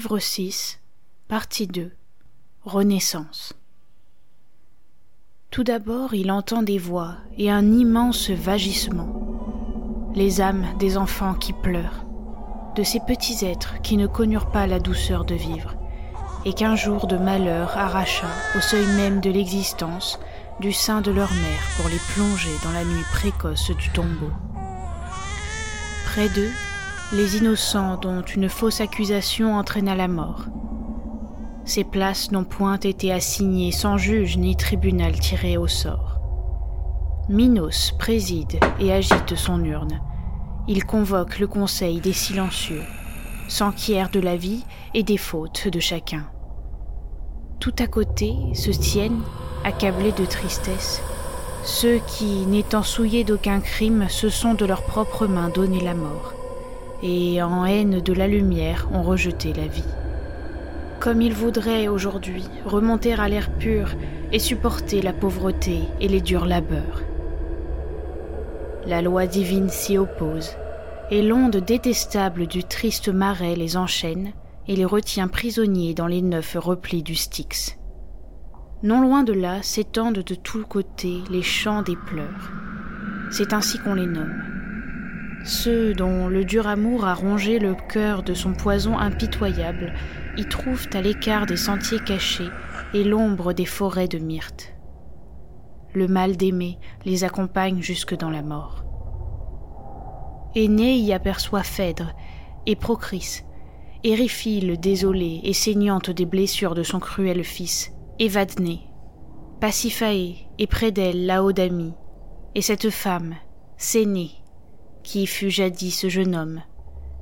Livre 6, partie 2 Renaissance Tout d'abord, il entend des voix et un immense vagissement. Les âmes des enfants qui pleurent, de ces petits êtres qui ne connurent pas la douceur de vivre, et qu'un jour de malheur arracha au seuil même de l'existence du sein de leur mère pour les plonger dans la nuit précoce du tombeau. Près d'eux, les innocents dont une fausse accusation entraîna la mort. Ces places n'ont point été assignées sans juge ni tribunal tiré au sort. Minos préside et agite son urne. Il convoque le conseil des silencieux, s'enquiert de la vie et des fautes de chacun. Tout à côté se tiennent, accablés de tristesse, ceux qui, n'étant souillés d'aucun crime, se sont de leurs propres mains donné la mort et en haine de la lumière ont rejeté la vie. Comme ils voudraient aujourd'hui remonter à l'air pur et supporter la pauvreté et les durs labeurs. La loi divine s'y oppose, et l'onde détestable du triste marais les enchaîne et les retient prisonniers dans les neufs replis du Styx. Non loin de là s'étendent de tous côtés les champs des pleurs. C'est ainsi qu'on les nomme. Ceux dont le dur amour a rongé le cœur de son poison impitoyable y trouvent à l'écart des sentiers cachés et l'ombre des forêts de myrte. Le mal d'aimer les accompagne jusque dans la mort. Aîné y aperçoit Phèdre et Procris, Éryphile désolée et saignante des blessures de son cruel fils, Évadné, Pasiphae et près d'elle Laodamie, et cette femme, Sénée, qui fut jadis ce jeune homme,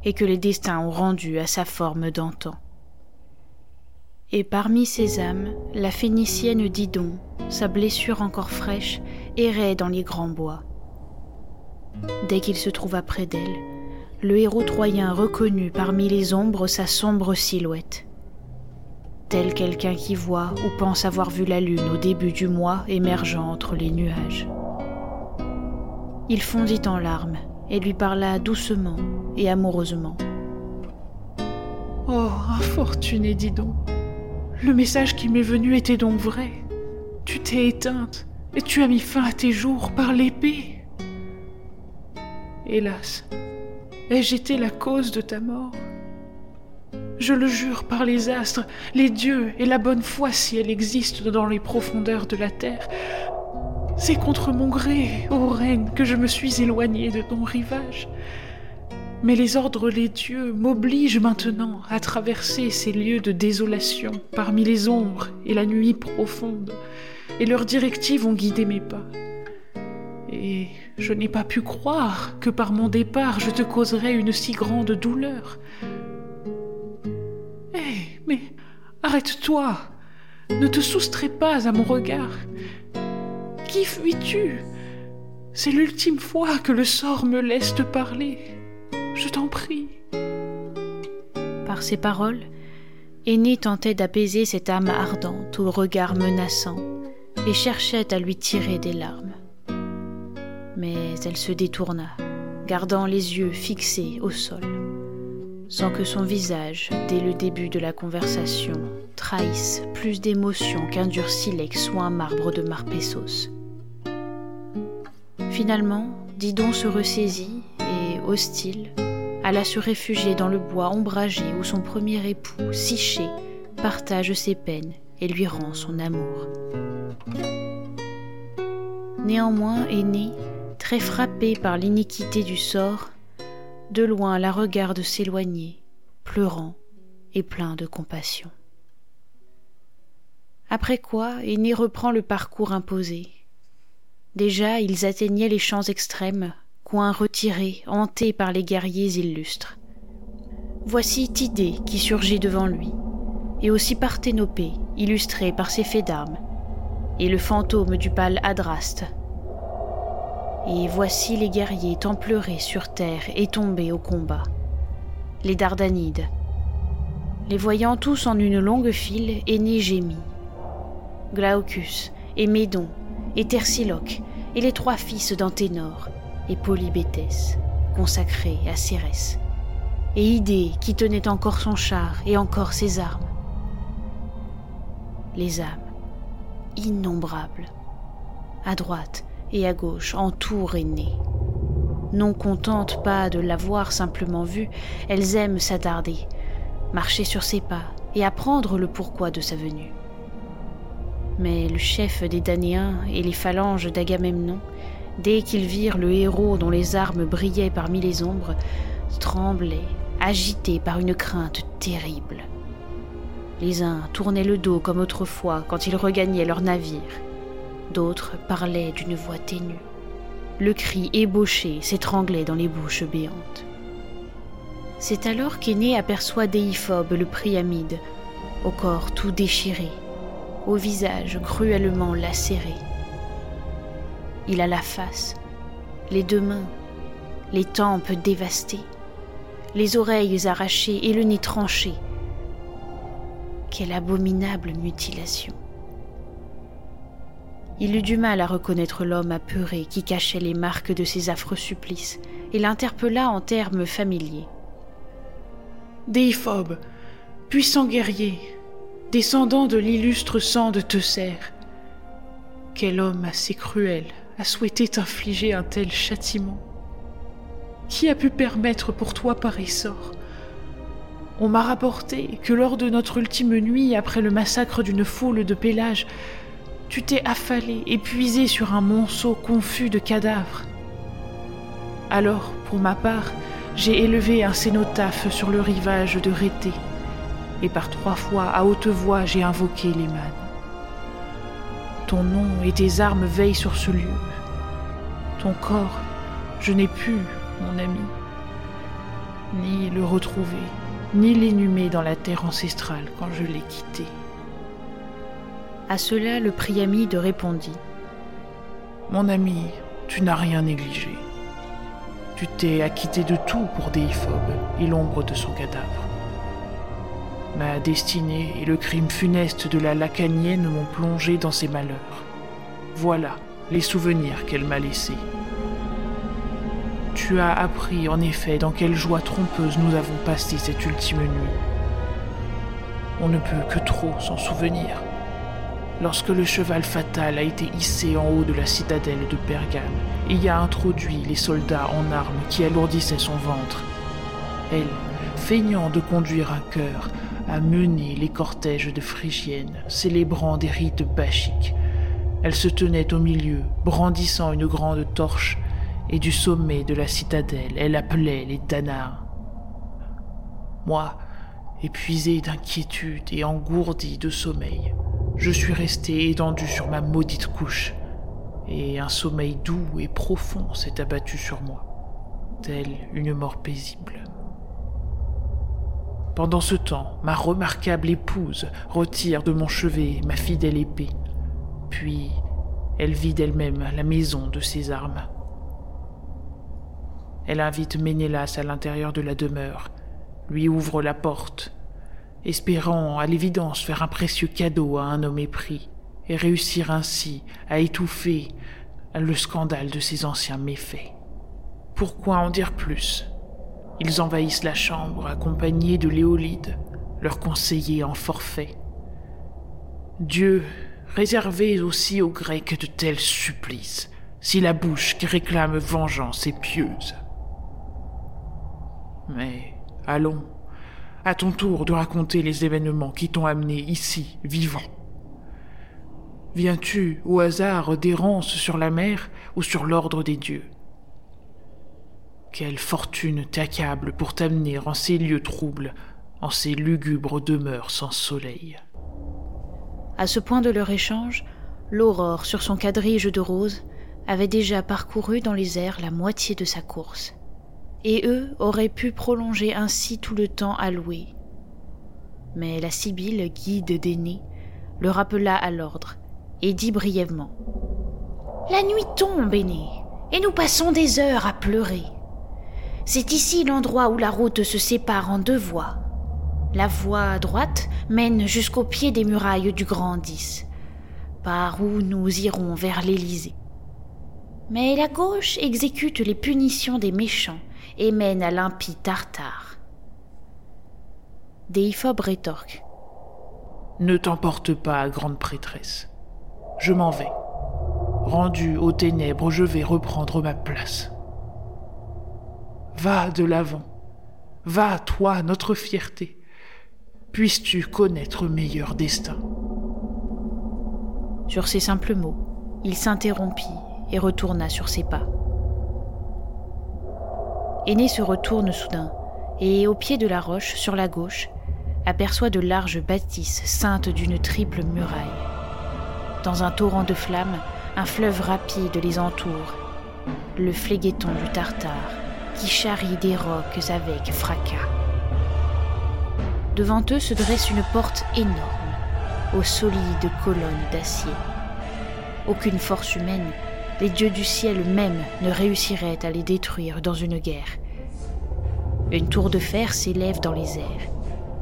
et que les destins ont rendu à sa forme d'antan. Et parmi ces âmes, la Phénicienne Didon, sa blessure encore fraîche, errait dans les grands bois. Dès qu'il se trouva près d'elle, le héros troyen reconnut parmi les ombres sa sombre silhouette. Tel quelqu'un qui voit ou pense avoir vu la lune au début du mois émergeant entre les nuages. Il fondit en larmes et lui parla doucement et amoureusement. Oh, infortuné, dis donc. Le message qui m'est venu était donc vrai. Tu t'es éteinte et tu as mis fin à tes jours par l'épée. Hélas, ai-je été la cause de ta mort? Je le jure par les astres, les dieux et la bonne foi si elle existe dans les profondeurs de la terre, c'est contre mon gré, ô reine, que je me suis éloignée de ton rivage. Mais les ordres des dieux m'obligent maintenant à traverser ces lieux de désolation parmi les ombres et la nuit profonde, et leurs directives ont guidé mes pas. Et je n'ai pas pu croire que par mon départ je te causerais une si grande douleur. Eh, mais arrête-toi, ne te soustrais pas à mon regard, qui fuis-tu? C'est l'ultime fois que le sort me laisse te parler. Je t'en prie. Par ces paroles, Aîné tentait d'apaiser cette âme ardente au regard menaçant et cherchait à lui tirer des larmes. Mais elle se détourna, gardant les yeux fixés au sol, sans que son visage, dès le début de la conversation, trahisse plus d'émotion qu'un dur silex ou un marbre de Marpessos. Finalement, Didon se ressaisit et, hostile, alla se réfugier dans le bois ombragé où son premier époux, Siché, partage ses peines et lui rend son amour. Néanmoins, Aîné, très frappé par l'iniquité du sort, de loin la regarde s'éloigner, pleurant et plein de compassion. Après quoi, Aîné reprend le parcours imposé. Déjà, ils atteignaient les champs extrêmes, coins retirés, hantés par les guerriers illustres. Voici Tidée qui surgit devant lui, et aussi Parthénopée, illustrée par ses faits d'armes, et le fantôme du pâle Adraste. Et voici les guerriers templeurés sur terre et tombés au combat, les Dardanides. Les voyant tous en une longue file, Aîné gémit. Glaucus, et Médon, et Tersiloque, et les trois fils d'Anténor, et Polybéthès, consacrés à Cérès, et Idée qui tenait encore son char et encore ses armes. Les âmes, innombrables, à droite et à gauche, entourent Aîné. Non contentes pas de l'avoir simplement vue, elles aiment s'attarder, marcher sur ses pas et apprendre le pourquoi de sa venue. Mais le chef des Danéens et les phalanges d'Agamemnon, dès qu'ils virent le héros dont les armes brillaient parmi les ombres, tremblaient, agités par une crainte terrible. Les uns tournaient le dos comme autrefois quand ils regagnaient leur navire. D'autres parlaient d'une voix ténue. Le cri ébauché s'étranglait dans les bouches béantes. C'est alors qu'Aîné aperçoit Déiphobe le Priamide, au corps tout déchiré, au visage cruellement lacéré. Il a la face, les deux mains, les tempes dévastées, les oreilles arrachées et le nez tranché. Quelle abominable mutilation. Il eut du mal à reconnaître l'homme apeuré qui cachait les marques de ses affreux supplices et l'interpella en termes familiers. Déiphobe, puissant guerrier, descendant de l'illustre sang de Teucer. Quel homme assez cruel a souhaité t'infliger un tel châtiment Qui a pu permettre pour toi pareil sort? On m'a rapporté que lors de notre ultime nuit après le massacre d'une foule de Pélage, tu t'es affalé, épuisé sur un monceau confus de cadavres. Alors, pour ma part, j'ai élevé un cénotaphe sur le rivage de Rété et par trois fois à haute voix j'ai invoqué les. Ton nom et tes armes veillent sur ce lieu. Ton corps, je n'ai pu, mon ami, ni le retrouver, ni l'inhumer dans la terre ancestrale quand je l'ai quitté. À cela, le Priamide répondit Mon ami, tu n'as rien négligé. Tu t'es acquitté de tout pour Déiphobe et l'ombre de son cadavre. Ma destinée et le crime funeste de la lacanienne m'ont plongé dans ses malheurs. Voilà les souvenirs qu'elle m'a laissés. Tu as appris en effet dans quelle joie trompeuse nous avons passé cette ultime nuit. On ne peut que trop s'en souvenir. Lorsque le cheval fatal a été hissé en haut de la citadelle de Pergame et y a introduit les soldats en armes qui alourdissaient son ventre, elle, feignant de conduire un cœur, a mené les cortèges de Phrygiennes, célébrant des rites bachiques. Elle se tenait au milieu, brandissant une grande torche, et du sommet de la citadelle, elle appelait les Danains. Moi, épuisé d'inquiétude et engourdi de sommeil, je suis resté étendu sur ma maudite couche, et un sommeil doux et profond s'est abattu sur moi, telle une mort paisible. Pendant ce temps, ma remarquable épouse retire de mon chevet ma fidèle épée, puis elle vide elle-même la maison de ses armes. Elle invite Ménélas à l'intérieur de la demeure, lui ouvre la porte, espérant à l'évidence faire un précieux cadeau à un homme épris, et réussir ainsi à étouffer le scandale de ses anciens méfaits. Pourquoi en dire plus? Ils envahissent la chambre accompagnés de Léolide, leur conseiller en forfait. Dieu réservait aussi aux Grecs de tels supplices, si la bouche qui réclame vengeance est pieuse. Mais allons, à ton tour de raconter les événements qui t'ont amené ici, vivant. Viens-tu au hasard d'errance sur la mer ou sur l'ordre des dieux? Quelle fortune t'accable pour t'amener en ces lieux troubles, en ces lugubres demeures sans soleil À ce point de leur échange, l'aurore, sur son quadrige de rose, avait déjà parcouru dans les airs la moitié de sa course et eux auraient pu prolonger ainsi tout le temps alloué. Mais la Sibylle, guide d'aînés, le rappela à l'ordre et dit brièvement La nuit tombe, aîné, et nous passons des heures à pleurer. C'est ici l'endroit où la route se sépare en deux voies. La voie droite mène jusqu'au pied des murailles du Grand Dix, par où nous irons vers l'Élysée. Mais la gauche exécute les punitions des méchants et mène à l'impie Tartare. Déiphobe rétorque. Ne t'emporte pas, grande prêtresse. Je m'en vais. Rendu aux ténèbres, je vais reprendre ma place. Va de l'avant. Va, toi, notre fierté. Puisses-tu connaître meilleur destin. Sur ces simples mots, il s'interrompit et retourna sur ses pas. Aîné se retourne soudain, et au pied de la roche, sur la gauche, aperçoit de larges bâtisses ceintes d'une triple muraille. Dans un torrent de flammes, un fleuve rapide les entoure, le phlégueton du Tartare, qui charrie des rocs avec fracas. Devant eux se dresse une porte énorme, aux solides colonnes d'acier. Aucune force humaine les dieux du ciel même ne réussiraient à les détruire dans une guerre. Une tour de fer s'élève dans les airs,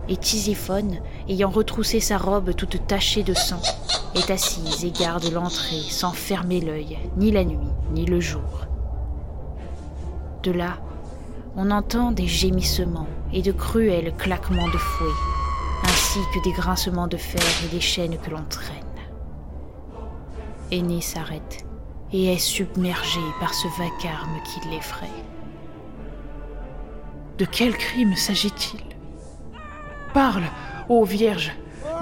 et Tisiphone, ayant retroussé sa robe toute tachée de sang, est assise et garde l'entrée sans fermer l'œil, ni la nuit, ni le jour. De là, on entend des gémissements et de cruels claquements de fouet, ainsi que des grincements de fer et des chaînes que l'on traîne. Aîné s'arrête et est submergé par ce vacarme qui l'effraie. De quel crime s'agit-il? Parle, ô Vierge,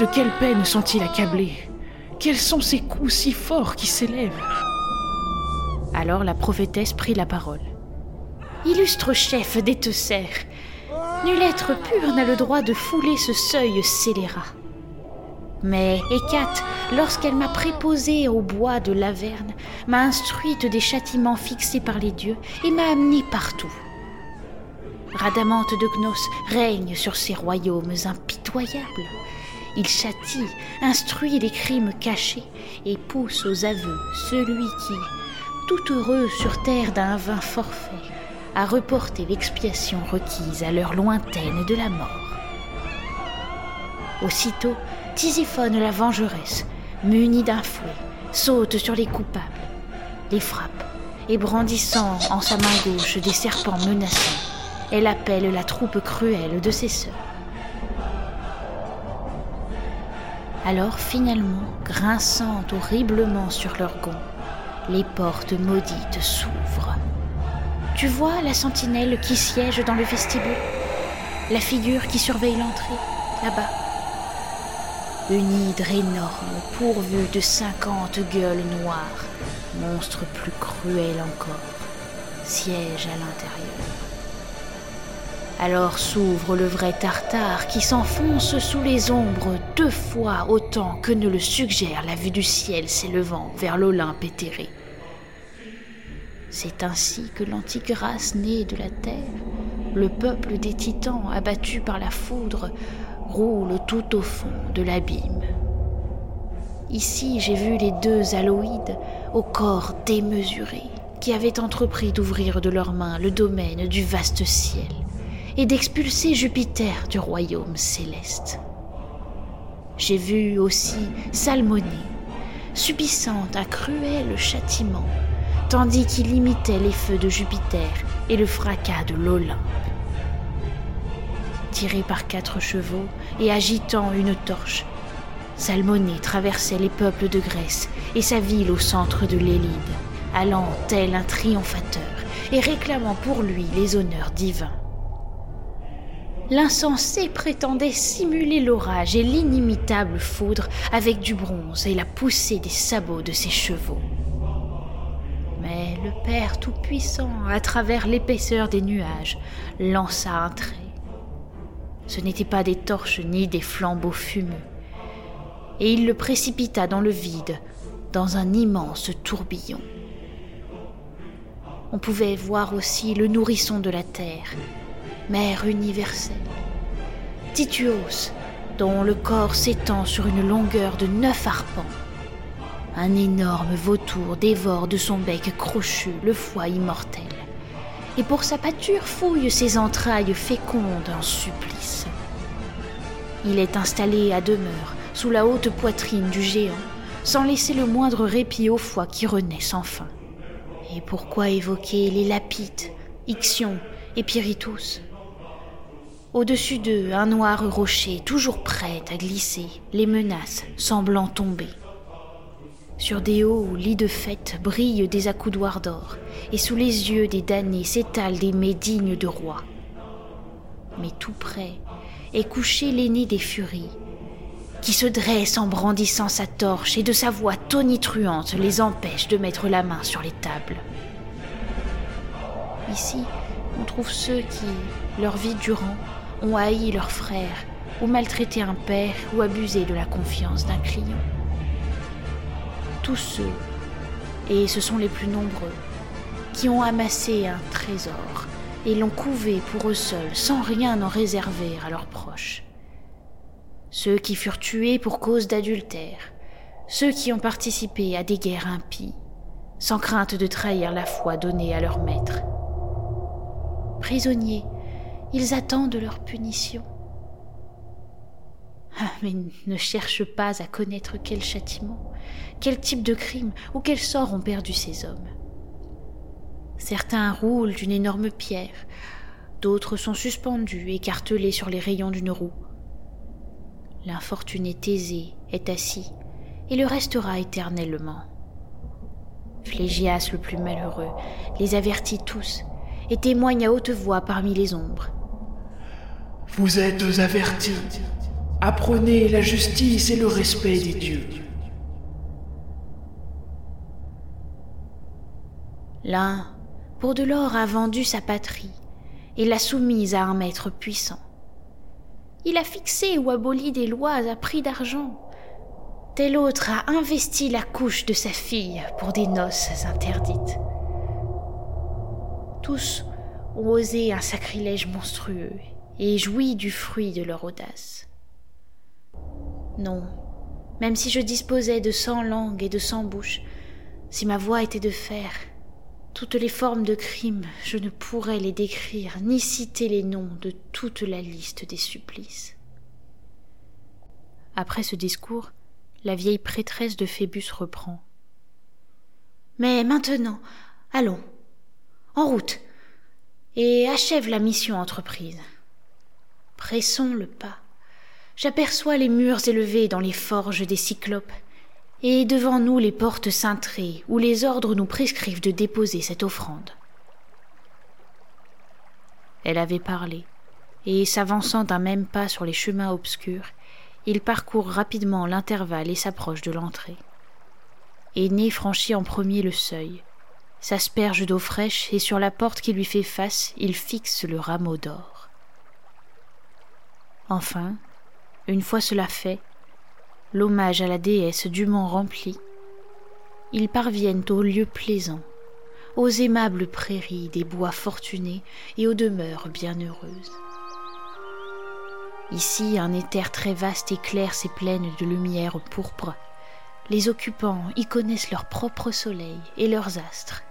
de quelle peine sont-ils accablés? Quels sont ces coups si forts qui s'élèvent? Alors la prophétesse prit la parole. Illustre chef des nul être pur n'a le droit de fouler ce seuil scélérat. Mais Hécate, lorsqu'elle m'a préposée au bois de Laverne, m'a instruite des châtiments fixés par les dieux et m'a amenée partout. Radamante de Gnos règne sur ces royaumes impitoyables. Il châtie, instruit les crimes cachés et pousse aux aveux celui qui, tout heureux sur terre d'un vain forfait, a reporté l'expiation requise à l'heure lointaine de la mort. Aussitôt, Tisiphone la vengeresse, munie d'un fouet, saute sur les coupables, les frappe, et brandissant en sa main gauche des serpents menaçants, elle appelle la troupe cruelle de ses sœurs. Alors finalement, grinçant horriblement sur leurs gonds, les portes maudites s'ouvrent. Tu vois la sentinelle qui siège dans le vestibule? La figure qui surveille l'entrée, là-bas une hydre énorme pourvue de cinquante gueules noires, monstre plus cruel encore, siège à l'intérieur. Alors s'ouvre le vrai Tartare qui s'enfonce sous les ombres deux fois autant que ne le suggère la vue du ciel s'élevant vers l'Olympe éthéré. C'est ainsi que l'antique race née de la terre, le peuple des titans abattu par la foudre, roule tout au fond de l'abîme. Ici, j'ai vu les deux aloïdes au corps démesuré qui avaient entrepris d'ouvrir de leurs mains le domaine du vaste ciel et d'expulser Jupiter du royaume céleste. J'ai vu aussi Salmonée, subissant un cruel châtiment, tandis qu'il imitait les feux de Jupiter et le fracas de l'Olympe tiré par quatre chevaux et agitant une torche. Salmonée traversait les peuples de Grèce et sa ville au centre de l'Élide, allant tel un triomphateur et réclamant pour lui les honneurs divins. L'insensé prétendait simuler l'orage et l'inimitable foudre avec du bronze et la poussée des sabots de ses chevaux. Le Père Tout-Puissant, à travers l'épaisseur des nuages, lança un trait. Ce n'étaient pas des torches ni des flambeaux fumeux, et il le précipita dans le vide, dans un immense tourbillon. On pouvait voir aussi le nourrisson de la terre, mère universelle, Tituos, dont le corps s'étend sur une longueur de neuf arpents. Un énorme vautour dévore de son bec crochu le foie immortel, et pour sa pâture fouille ses entrailles fécondes en supplice. Il est installé à demeure sous la haute poitrine du géant, sans laisser le moindre répit au foie qui renaît sans fin. Et pourquoi évoquer les lapites, Ixion et Pyritus? Au-dessus d'eux, un noir rocher, toujours prêt à glisser, les menaces semblant tomber. Sur des hauts lits de fête brillent des accoudoirs d'or, et sous les yeux des damnés s'étalent des mets dignes de rois. Mais tout près est couché l'aîné des furies, qui se dresse en brandissant sa torche et de sa voix tonitruante les empêche de mettre la main sur les tables. Ici, on trouve ceux qui, leur vie durant, ont haï leur frère, ou maltraité un père, ou abusé de la confiance d'un client. Tous ceux, et ce sont les plus nombreux, qui ont amassé un trésor et l'ont couvé pour eux seuls, sans rien en réserver à leurs proches. Ceux qui furent tués pour cause d'adultère, ceux qui ont participé à des guerres impies, sans crainte de trahir la foi donnée à leur maître. Prisonniers ils attendent leur punition. Ah, mais ne cherche pas à connaître quel châtiment, quel type de crime ou quel sort ont perdu ces hommes? Certains roulent d'une énorme pierre, d'autres sont suspendus, écartelés sur les rayons d'une roue. L'infortuné Thésée est assis et le restera éternellement. Phlégias le plus malheureux les avertit tous et témoigne à haute voix parmi les ombres. Vous êtes avertis. Apprenez la justice et le respect des dieux. L'un, pour de l'or, a vendu sa patrie et l'a soumise à un maître puissant. Il a fixé ou aboli des lois à prix d'argent. Tel autre a investi la couche de sa fille pour des noces interdites. Tous ont osé un sacrilège monstrueux et jouis du fruit de leur audace. Non, même si je disposais de cent langues et de cent bouches, si ma voix était de fer, toutes les formes de crimes, je ne pourrais les décrire, ni citer les noms de toute la liste des supplices. Après ce discours, la vieille prêtresse de Phébus reprend. Mais maintenant, allons, en route, et achève la mission entreprise. Pressons le pas. J'aperçois les murs élevés dans les forges des cyclopes, et devant nous les portes cintrées où les ordres nous prescrivent de déposer cette offrande. Elle avait parlé, et s'avançant d'un même pas sur les chemins obscurs, il parcourt rapidement l'intervalle et s'approche de l'entrée. Aîné franchit en premier le seuil, s'asperge d'eau fraîche et sur la porte qui lui fait face, il fixe le rameau d'or. Enfin, une fois cela fait, l'hommage à la déesse dûment rempli, ils parviennent aux lieux plaisants, aux aimables prairies des bois fortunés et aux demeures bienheureuses. Ici, un éther très vaste éclaire ces plaines de lumière pourpre. Les occupants y connaissent leur propre soleil et leurs astres.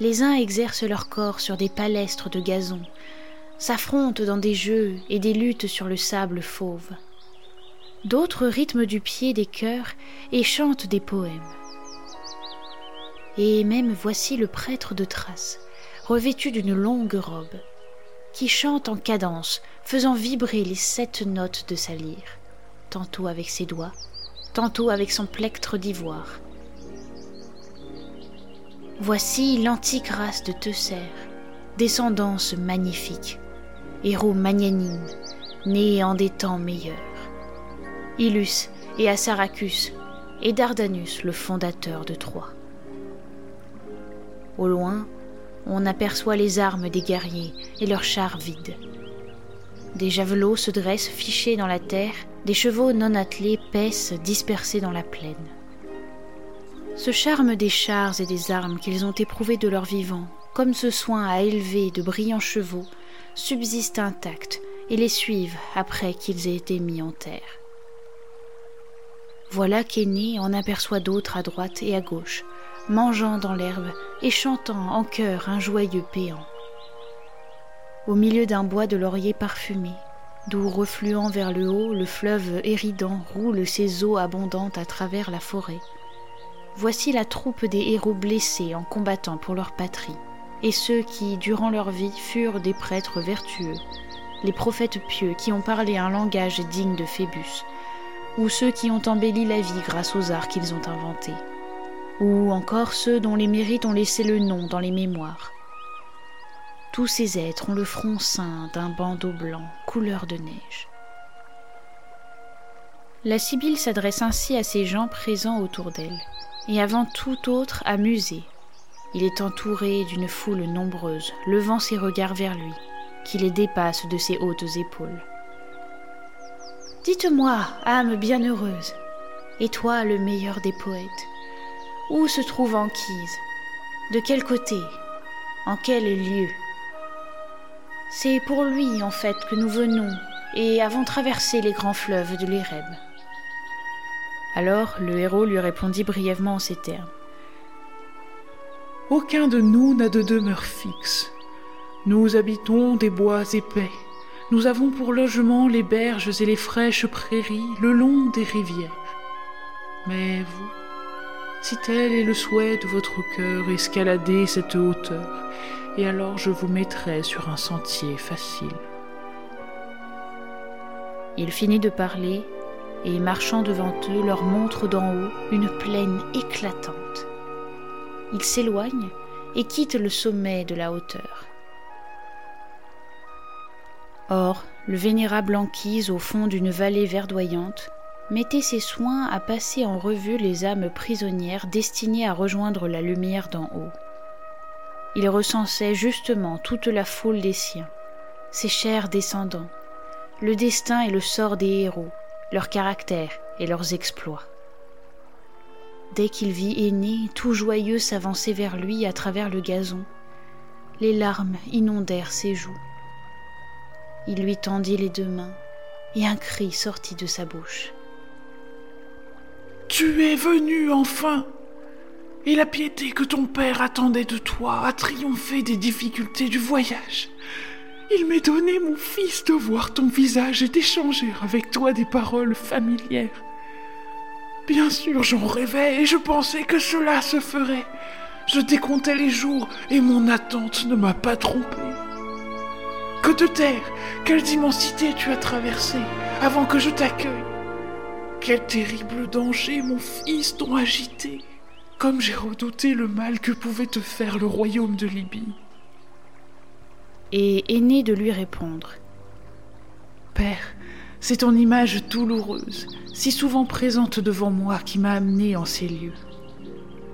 Les uns exercent leur corps sur des palestres de gazon, s'affrontent dans des jeux et des luttes sur le sable fauve. D'autres rythment du pied des chœurs et chantent des poèmes. Et même voici le prêtre de Thrace, revêtu d'une longue robe, qui chante en cadence, faisant vibrer les sept notes de sa lyre, tantôt avec ses doigts, tantôt avec son plectre d'ivoire. Voici l'antique race de Teucer, descendance magnifique, héros magnanime, né en des temps meilleurs. Illus et Assaracus, et Dardanus, le fondateur de Troie. Au loin, on aperçoit les armes des guerriers et leurs chars vides. Des javelots se dressent fichés dans la terre, des chevaux non attelés paissent dispersés dans la plaine. Ce charme des chars et des armes qu'ils ont éprouvé de leur vivant, comme ce soin à élever de brillants chevaux, subsiste intact et les suivent après qu'ils aient été mis en terre. Voilà qu'Aîné en aperçoit d'autres à droite et à gauche, mangeant dans l'herbe et chantant en chœur un joyeux péant. Au milieu d'un bois de laurier parfumé, d'où refluant vers le haut, le fleuve éridant roule ses eaux abondantes à travers la forêt. Voici la troupe des héros blessés en combattant pour leur patrie, et ceux qui, durant leur vie, furent des prêtres vertueux, les prophètes pieux qui ont parlé un langage digne de Phébus, ou ceux qui ont embelli la vie grâce aux arts qu'ils ont inventés, ou encore ceux dont les mérites ont laissé le nom dans les mémoires. Tous ces êtres ont le front ceint d'un bandeau blanc, couleur de neige. La Sibylle s'adresse ainsi à ces gens présents autour d'elle, et avant tout autre à Musée. Il est entouré d'une foule nombreuse, levant ses regards vers lui, qui les dépasse de ses hautes épaules. Dites-moi, âme bienheureuse, et toi le meilleur des poètes, où se trouve Anquise De quel côté? En quel lieu? C'est pour lui, en fait, que nous venons et avons traversé les grands fleuves de l'Érèbe. Alors le héros lui répondit brièvement en ces termes. Aucun de nous n'a de demeure fixe. Nous habitons des bois épais nous avons pour logement les berges et les fraîches prairies le long des rivières. Mais vous, si tel est le souhait de votre cœur, escaladez cette hauteur, et alors je vous mettrai sur un sentier facile. Il finit de parler, et marchant devant eux, leur montre d'en haut une plaine éclatante. Il s'éloigne et quitte le sommet de la hauteur. Or, le vénérable Anquise, au fond d'une vallée verdoyante, mettait ses soins à passer en revue les âmes prisonnières destinées à rejoindre la lumière d'en haut. Il recensait justement toute la foule des siens, ses chers descendants, le destin et le sort des héros, leur caractère et leurs exploits. Dès qu'il vit Aîné, tout joyeux, s'avancer vers lui à travers le gazon, les larmes inondèrent ses joues. Il lui tendit les deux mains, et un cri sortit de sa bouche. Tu es venu enfin Et la piété que ton père attendait de toi a triomphé des difficultés du voyage. Il m'est donné, mon fils, de voir ton visage et d'échanger avec toi des paroles familières. Bien sûr, j'en rêvais et je pensais que cela se ferait. Je décomptais les jours et mon attente ne m'a pas trompé. Que de terre, quelle immensité tu as traversé avant que je t'accueille. Quel terrible danger, mon fils, t'ont agité, comme j'ai redouté le mal que pouvait te faire le royaume de Libye. Et aîné de lui répondre. Père, c'est ton image douloureuse, si souvent présente devant moi, qui m'a amené en ces lieux.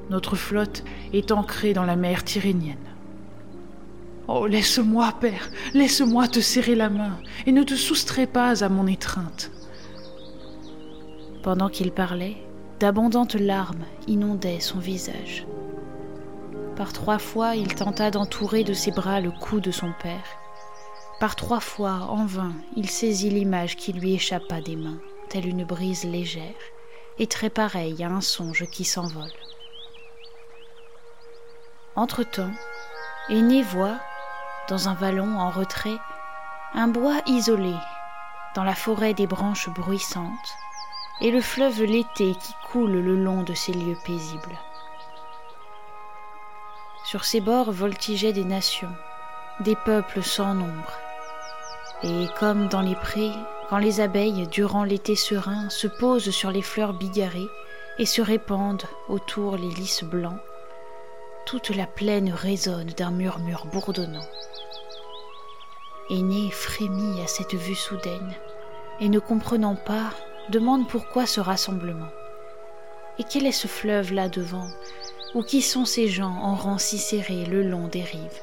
Notre flotte est ancrée dans la mer Tyrénienne. Oh, laisse-moi, Père, laisse-moi te serrer la main, et ne te soustrais pas à mon étreinte. Pendant qu'il parlait, d'abondantes larmes inondaient son visage. Par trois fois, il tenta d'entourer de ses bras le cou de son père. Par trois fois, en vain, il saisit l'image qui lui échappa des mains, telle une brise légère, et très pareille à un songe qui s'envole. Entre-temps, Aîné voit, dans un vallon en retrait, un bois isolé, dans la forêt des branches bruissantes, et le fleuve l'été qui coule le long de ces lieux paisibles. Sur ses bords voltigeaient des nations, des peuples sans nombre. Et comme dans les prés, quand les abeilles, durant l'été serein, se posent sur les fleurs bigarrées et se répandent autour les lys blancs, toute la plaine résonne d'un murmure bourdonnant. Aîné frémit à cette vue soudaine et ne comprenant pas, demande pourquoi ce rassemblement. Et quel est ce fleuve là devant? Ou qui sont ces gens en rang si serré le long des rives?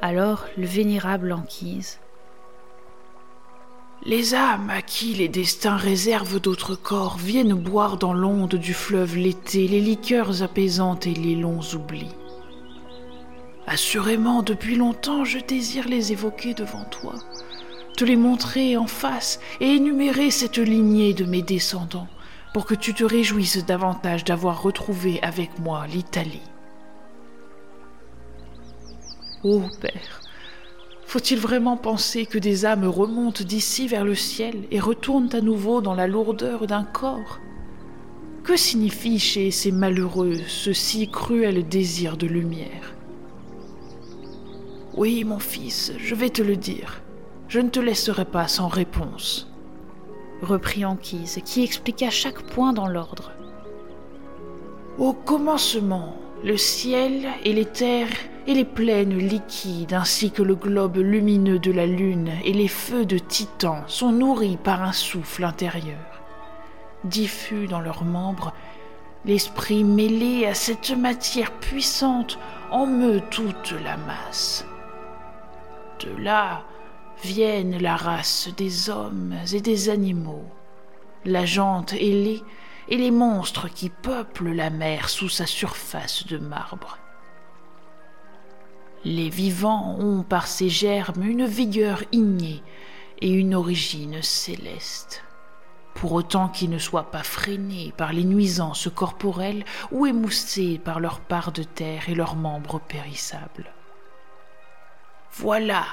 Alors le vénérable Anquise. Les âmes à qui les destins réservent d'autres corps viennent boire dans l'onde du fleuve l'été les liqueurs apaisantes et les longs oublis. Assurément, depuis longtemps, je désire les évoquer devant toi, te les montrer en face et énumérer cette lignée de mes descendants, pour que tu te réjouisses davantage d'avoir retrouvé avec moi l'Italie. Ô Père, faut-il vraiment penser que des âmes remontent d'ici vers le ciel et retournent à nouveau dans la lourdeur d'un corps? Que signifie chez ces malheureux ce si cruel désir de lumière? Oui, mon fils, je vais te le dire. Je ne te laisserai pas sans réponse. Reprit Anquise, qui expliqua chaque point dans l'ordre. Au commencement, le ciel et les terres et les plaines liquides ainsi que le globe lumineux de la lune et les feux de Titan sont nourris par un souffle intérieur. Diffus dans leurs membres, l'esprit mêlé à cette matière puissante en meut toute la masse. De là viennent la race des hommes et des animaux, la jante ailée et les monstres qui peuplent la mer sous sa surface de marbre. Les vivants ont par ces germes une vigueur innée et une origine céleste, pour autant qu'ils ne soient pas freinés par les nuisances corporelles ou émoussés par leur part de terre et leurs membres périssables. Voilà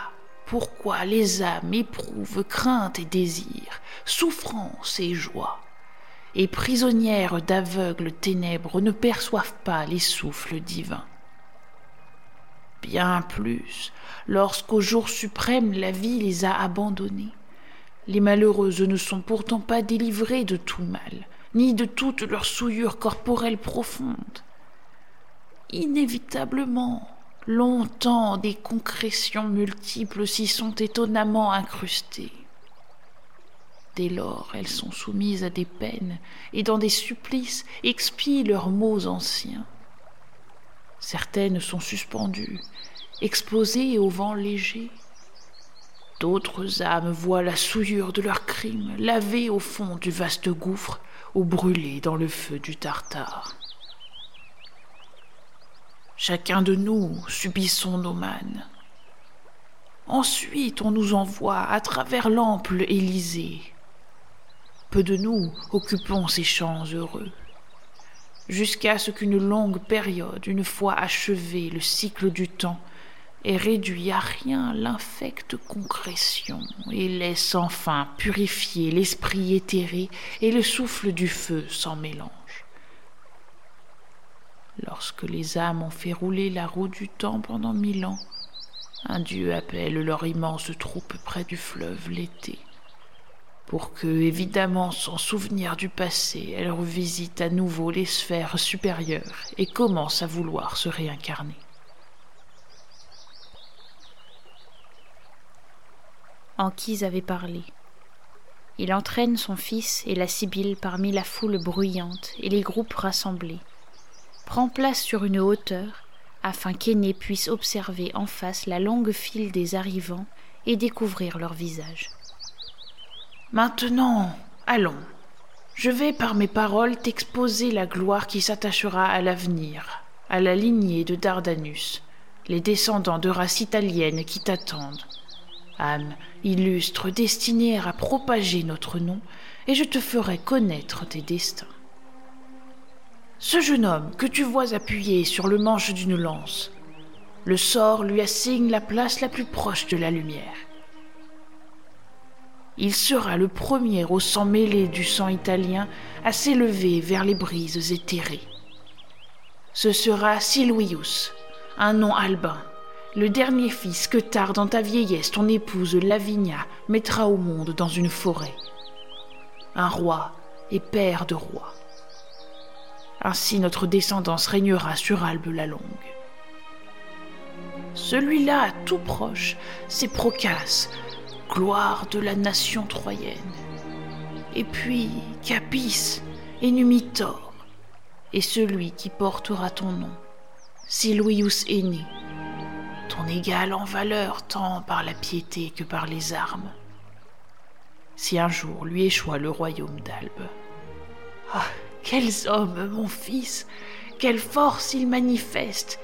pourquoi les âmes éprouvent crainte et désir, souffrance et joie, et prisonnières d'aveugles ténèbres ne perçoivent pas les souffles divins. Bien plus, lorsqu'au jour suprême la vie les a abandonnées, les malheureuses ne sont pourtant pas délivrées de tout mal, ni de toute leur souillure corporelle profonde. Inévitablement, Longtemps des concrétions multiples s'y sont étonnamment incrustées. Dès lors, elles sont soumises à des peines et dans des supplices expient leurs maux anciens. Certaines sont suspendues, exposées au vent léger. D'autres âmes voient la souillure de leurs crimes lavée au fond du vaste gouffre ou brûlée dans le feu du Tartare. Chacun de nous subissons nos mannes. Ensuite, on nous envoie à travers l'ample Élysée. Peu de nous occupons ces champs heureux, jusqu'à ce qu'une longue période, une fois achevé le cycle du temps, ait réduit à rien l'infecte concrétion et laisse enfin purifier l'esprit éthéré et le souffle du feu sans mélange. Lorsque les âmes ont fait rouler la roue du temps pendant mille ans, un dieu appelle leur immense troupe près du fleuve l'été, pour que, évidemment sans souvenir du passé, elle revisite à nouveau les sphères supérieures et commence à vouloir se réincarner. Anquise avait parlé. Il entraîne son fils et la Sibylle parmi la foule bruyante et les groupes rassemblés prend place sur une hauteur afin qu'Aîné puisse observer en face la longue file des arrivants et découvrir leurs visages. Maintenant, allons. Je vais par mes paroles t'exposer la gloire qui s'attachera à l'avenir, à la lignée de Dardanus, les descendants de races italiennes qui t'attendent. Âme illustre destinée à propager notre nom, et je te ferai connaître tes destins. Ce jeune homme que tu vois appuyé sur le manche d'une lance, le sort lui assigne la place la plus proche de la lumière. Il sera le premier au sang mêlé du sang italien à s'élever vers les brises éthérées. Ce sera Silvius, un nom albin, le dernier fils que tard dans ta vieillesse ton épouse Lavinia mettra au monde dans une forêt. Un roi et père de rois. Ainsi notre descendance régnera sur Albe la Longue. Celui-là, tout proche, c'est Procas, gloire de la nation troyenne. Et puis Capis et Numitor, et celui qui portera ton nom, Siluius aîné, ton égal en valeur tant par la piété que par les armes. Si un jour lui échoit le royaume d'Albe. Ah, quels hommes, mon fils Quelle force ils manifestent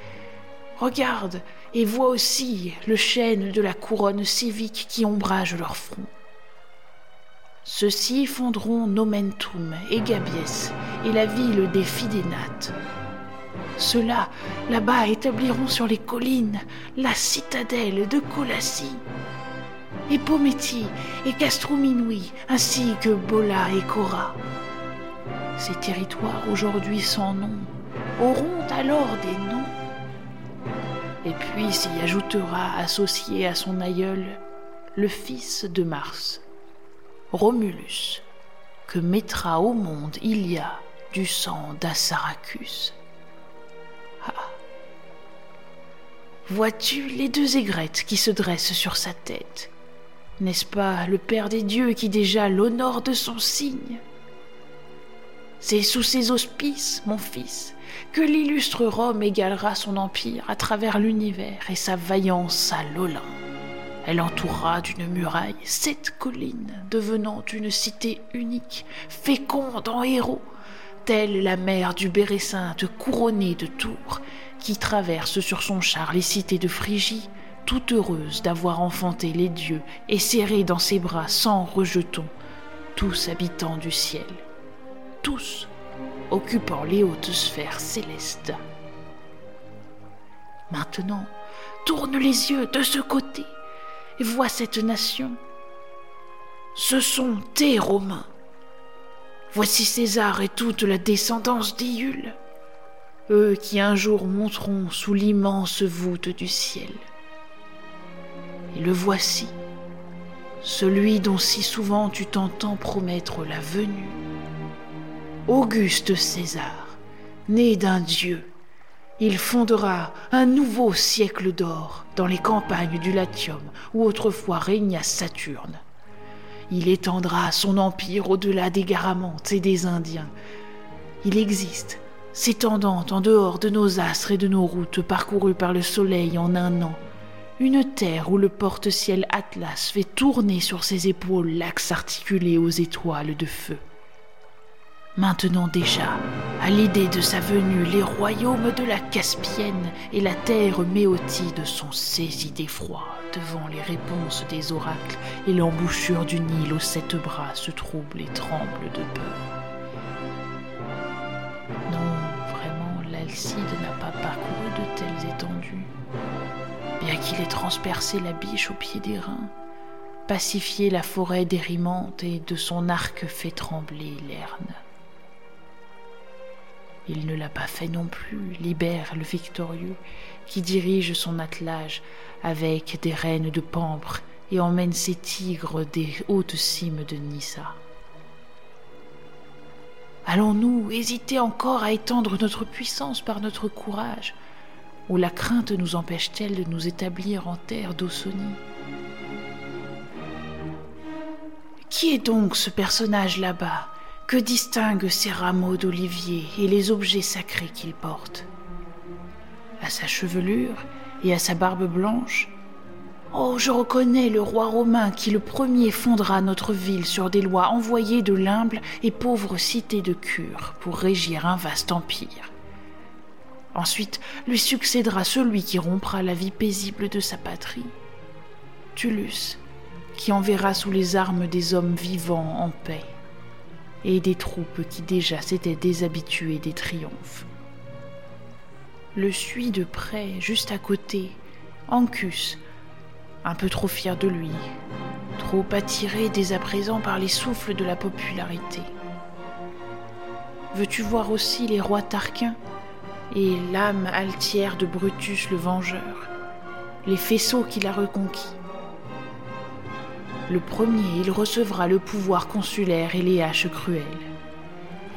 Regarde et vois aussi le chêne de la couronne civique qui ombrage leur front. Ceux-ci fonderont Nomentum et Gabies et la ville des Fidénates. Ceux-là, là-bas, établiront sur les collines la citadelle de Colassie. Et Pométie et Castrominui, ainsi que Bola et Cora. Ces territoires aujourd'hui sans nom auront alors des noms. Et puis s'y ajoutera, associé à son aïeul, le fils de Mars, Romulus, que mettra au monde il y a du sang d'Assaracus. Ah. Vois-tu les deux aigrettes qui se dressent sur sa tête? N'est-ce pas le Père des dieux qui déjà l'honore de son signe? C'est sous ses auspices, mon fils, que l'illustre Rome égalera son empire à travers l'univers et sa vaillance à l'Olympe. Elle entourera d'une muraille sept collines, devenant une cité unique, féconde en héros, telle la mère du Bérésinthe couronnée de tours, qui traverse sur son char les cités de Phrygie, toute heureuse d'avoir enfanté les dieux et serrée dans ses bras sans rejetons, tous habitants du ciel, tous occupant les hautes sphères célestes. Maintenant, tourne les yeux de ce côté et vois cette nation. Ce sont tes Romains. Voici César et toute la descendance d'Iule, eux qui un jour monteront sous l'immense voûte du ciel. Et le voici, celui dont si souvent tu t'entends promettre la venue. Auguste César, né d'un dieu, il fondera un nouveau siècle d'or dans les campagnes du Latium où autrefois régna Saturne. Il étendra son empire au-delà des Garamantes et des Indiens. Il existe, s'étendant en dehors de nos astres et de nos routes parcourues par le soleil en un an, une terre où le porte-ciel Atlas fait tourner sur ses épaules l'axe articulé aux étoiles de feu. Maintenant déjà, à l'idée de sa venue, les royaumes de la Caspienne et la terre méotide sont saisis d'effroi devant les réponses des oracles, et l'embouchure du Nil aux sept bras se trouble et tremble de peur. Non, vraiment, l'Alcide n'a pas parcouru de telles étendues, bien qu'il ait transpercé la biche au pied des reins, pacifié la forêt dérimante et de son arc fait trembler l'Erne. Il ne l'a pas fait non plus, Libère le victorieux, qui dirige son attelage avec des reines de pampre et emmène ses tigres des hautes cimes de Nissa. Allons-nous hésiter encore à étendre notre puissance par notre courage, ou la crainte nous empêche-t-elle de nous établir en terre d'Ausonie Qui est donc ce personnage là-bas? Que distinguent ces rameaux d'olivier et les objets sacrés qu'il porte À sa chevelure et à sa barbe blanche Oh, je reconnais le roi romain qui le premier fondera notre ville sur des lois envoyées de l'humble et pauvre cité de Cure pour régir un vaste empire. Ensuite lui succédera celui qui rompra la vie paisible de sa patrie, Tullus, qui enverra sous les armes des hommes vivants en paix et des troupes qui déjà s'étaient déshabituées des triomphes. Le suit de près, juste à côté, Ancus, un peu trop fier de lui, trop attiré dès à présent par les souffles de la popularité. Veux-tu voir aussi les rois tarquins et l'âme altière de Brutus le Vengeur, les faisceaux qu'il a reconquis? Le premier, il recevra le pouvoir consulaire et les haches cruelles.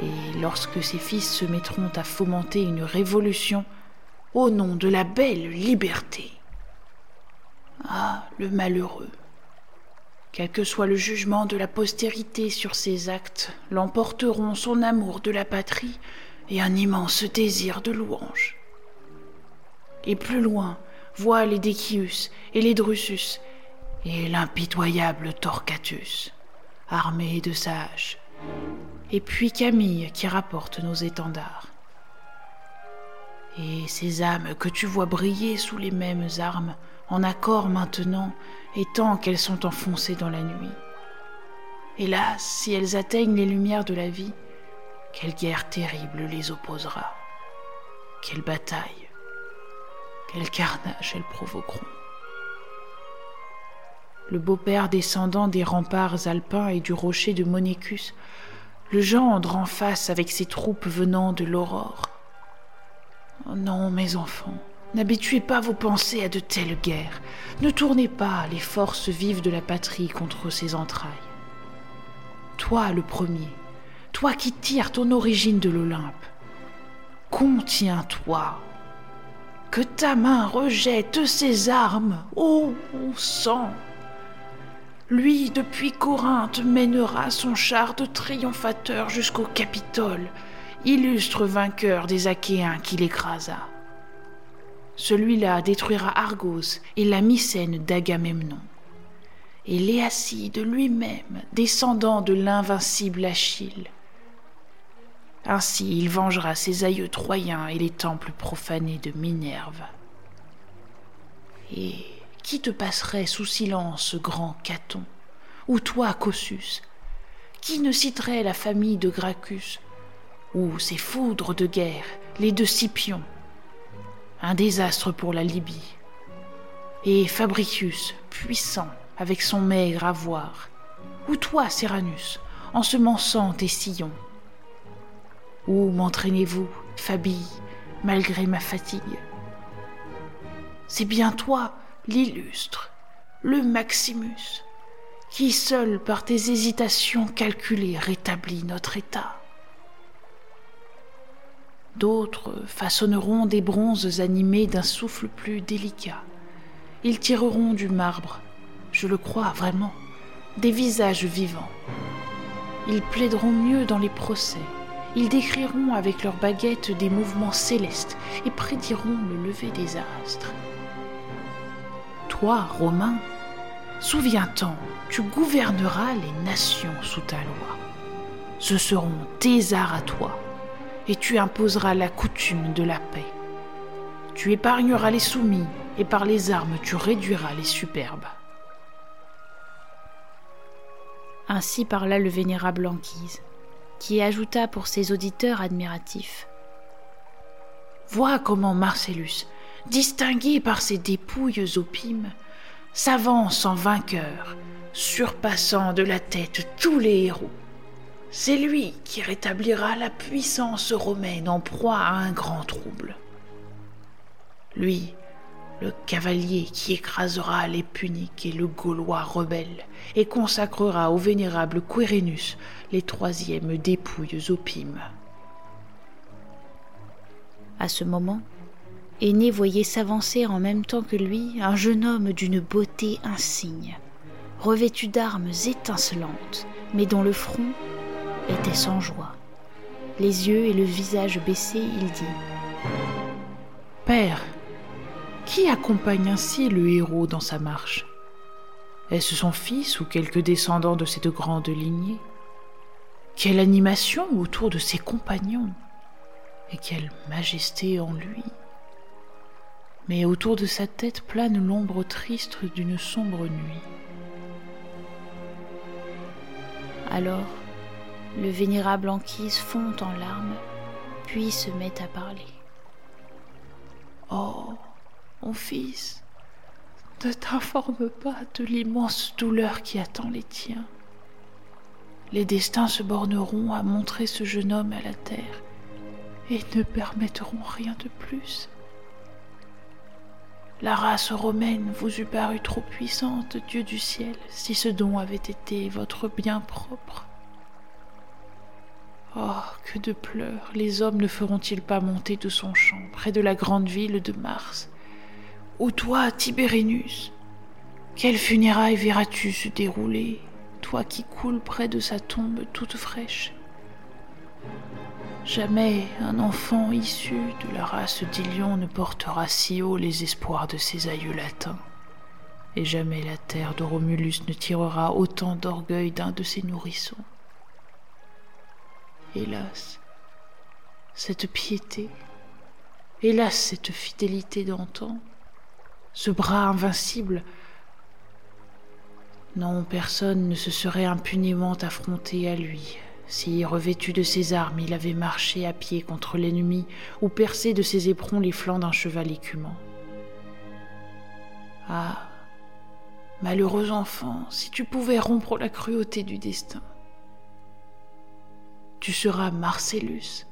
Et lorsque ses fils se mettront à fomenter une révolution au nom de la belle liberté. Ah, le malheureux. Quel que soit le jugement de la postérité sur ses actes, l'emporteront son amour de la patrie et un immense désir de louange. Et plus loin, voit les Decius et les Drusus et l'impitoyable Torquatus, armés de sages, et puis Camille qui rapporte nos étendards. Et ces âmes que tu vois briller sous les mêmes armes, en accord maintenant, et tant qu'elles sont enfoncées dans la nuit. Hélas, si elles atteignent les lumières de la vie, quelle guerre terrible les opposera, quelle bataille, quel carnage elles provoqueront. Le beau-père descendant des remparts alpins et du rocher de Monécus, le gendre en face avec ses troupes venant de l'aurore. Oh non, mes enfants, n'habituez pas vos pensées à de telles guerres, ne tournez pas les forces vives de la patrie contre ses entrailles. Toi le premier, toi qui tires ton origine de l'Olympe, contiens-toi que ta main rejette ses armes, ô sang. Lui, depuis Corinthe, mènera son char de triomphateur jusqu'au Capitole, illustre vainqueur des Achéens qu'il écrasa. Celui-là détruira Argos et la Mycène d'Agamemnon. Et Léacide lui-même, descendant de l'invincible Achille, ainsi il vengera ses aïeux troyens et les temples profanés de Minerve. Et qui te passerait sous silence, grand Caton? Ou toi, Cossus? Qui ne citerait la famille de Gracchus? Ou ses foudres de guerre, les deux Scipions Un désastre pour la Libye. Et Fabricius, puissant, avec son maigre avoir. Ou toi, Serranus, ensemençant tes sillons où m'entraînez-vous, Fabille, malgré ma fatigue? C'est bien toi, l'illustre, le Maximus, qui seul par tes hésitations calculées rétablit notre état. D'autres façonneront des bronzes animés d'un souffle plus délicat. Ils tireront du marbre, je le crois vraiment, des visages vivants. Ils plaideront mieux dans les procès, ils décriront avec leurs baguettes des mouvements célestes et prédiront le lever des astres. Toi, Romain, souviens-t'en, tu gouverneras les nations sous ta loi. Ce seront tes arts à toi, et tu imposeras la coutume de la paix. Tu épargneras les soumis, et par les armes tu réduiras les superbes. Ainsi parla le vénérable Anquise qui ajouta pour ses auditeurs admiratifs. Vois comment Marcellus, distingué par ses dépouilles opimes, s'avance en vainqueur, surpassant de la tête tous les héros. C'est lui qui rétablira la puissance romaine en proie à un grand trouble. Lui, le cavalier qui écrasera les Puniques et le Gaulois rebelle, et consacrera au vénérable Quirinus les troisièmes dépouilles opimes. À ce moment, Aîné voyait s'avancer en même temps que lui un jeune homme d'une beauté insigne, revêtu d'armes étincelantes, mais dont le front était sans joie. Les yeux et le visage baissés, il dit Père, qui accompagne ainsi le héros dans sa marche? Est-ce son fils ou quelque descendant de cette grande lignée? Quelle animation autour de ses compagnons! Et quelle majesté en lui Mais autour de sa tête plane l'ombre triste d'une sombre nuit. Alors, le vénérable Anquise fond en larmes, puis se met à parler. Oh mon fils, ne t'informe pas de l'immense douleur qui attend les tiens. Les destins se borneront à montrer ce jeune homme à la terre et ne permettront rien de plus. La race romaine vous eût paru trop puissante, Dieu du ciel, si ce don avait été votre bien propre. Oh, que de pleurs les hommes ne feront-ils pas monter de son champ près de la grande ville de Mars? Ô toi, Tibérinus, quelles funérailles verras-tu se dérouler, toi qui coules près de sa tombe toute fraîche Jamais un enfant issu de la race d'Ilion ne portera si haut les espoirs de ses aïeux latins, et jamais la terre de Romulus ne tirera autant d'orgueil d'un de ses nourrissons. Hélas, cette piété, hélas cette fidélité d'antan, ce bras invincible. Non, personne ne se serait impunément affronté à lui, si, revêtu de ses armes, il avait marché à pied contre l'ennemi ou percé de ses éperons les flancs d'un cheval écumant. Ah, malheureux enfant, si tu pouvais rompre la cruauté du destin tu seras Marcellus,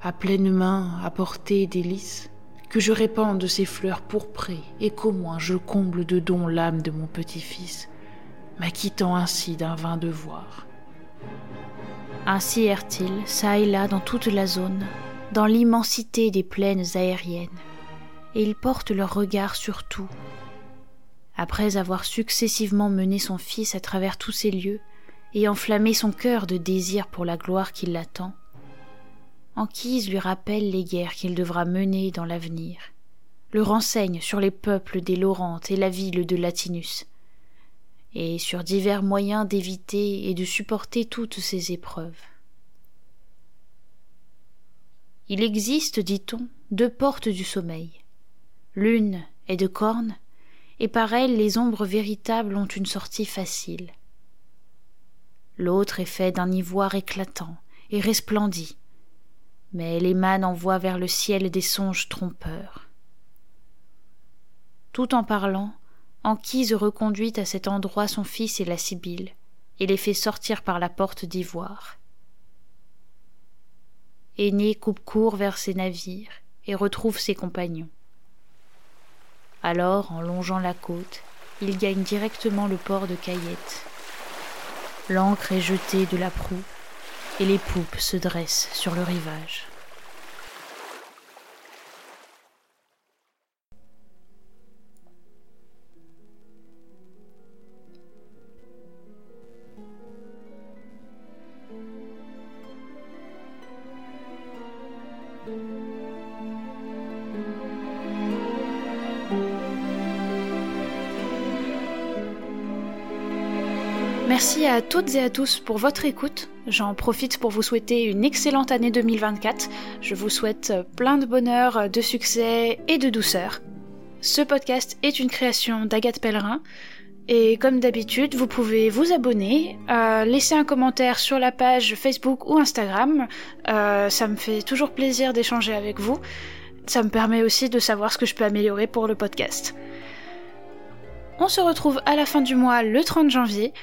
à pleine main apporter des lys, que je répande ces fleurs pourprées et qu'au moins je comble de dons l'âme de mon petit-fils, m'acquittant ainsi d'un vain devoir. Ainsi errent-ils, çà et là, dans toute la zone, dans l'immensité des plaines aériennes, et ils portent leur regard sur tout. Après avoir successivement mené son fils à travers tous ces lieux, et enflammer son cœur de désir pour la gloire qui l'attend. Anquise lui rappelle les guerres qu'il devra mener dans l'avenir, le renseigne sur les peuples des Laurentes et la ville de Latinus, et sur divers moyens d'éviter et de supporter toutes ces épreuves. Il existe, dit-on, deux portes du sommeil. L'une est de cornes, et par elle les ombres véritables ont une sortie facile. L'autre est fait d'un ivoire éclatant et resplendit, mais les mânes envoient vers le ciel des songes trompeurs. Tout en parlant, Anquise reconduit à cet endroit son fils et la Sibylle, et les fait sortir par la porte d'ivoire. Aîné coupe court vers ses navires et retrouve ses compagnons. Alors, en longeant la côte, il gagne directement le port de Cayette L'ancre est jetée de la proue et les poupes se dressent sur le rivage. Merci à toutes et à tous pour votre écoute. J'en profite pour vous souhaiter une excellente année 2024. Je vous souhaite plein de bonheur, de succès et de douceur. Ce podcast est une création d'Agathe Pellerin. Et comme d'habitude, vous pouvez vous abonner, euh, laisser un commentaire sur la page Facebook ou Instagram. Euh, ça me fait toujours plaisir d'échanger avec vous. Ça me permet aussi de savoir ce que je peux améliorer pour le podcast. On se retrouve à la fin du mois le 30 janvier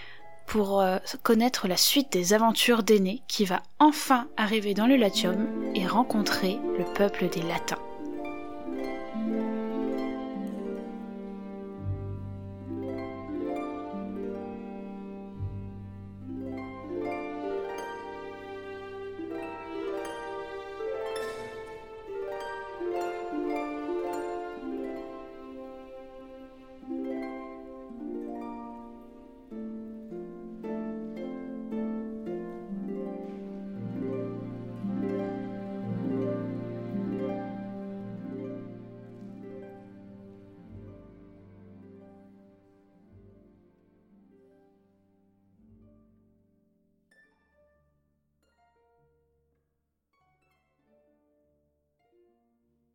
pour euh, connaître la suite des aventures d'Aîné qui va enfin arriver dans le Latium et rencontrer le peuple des Latins.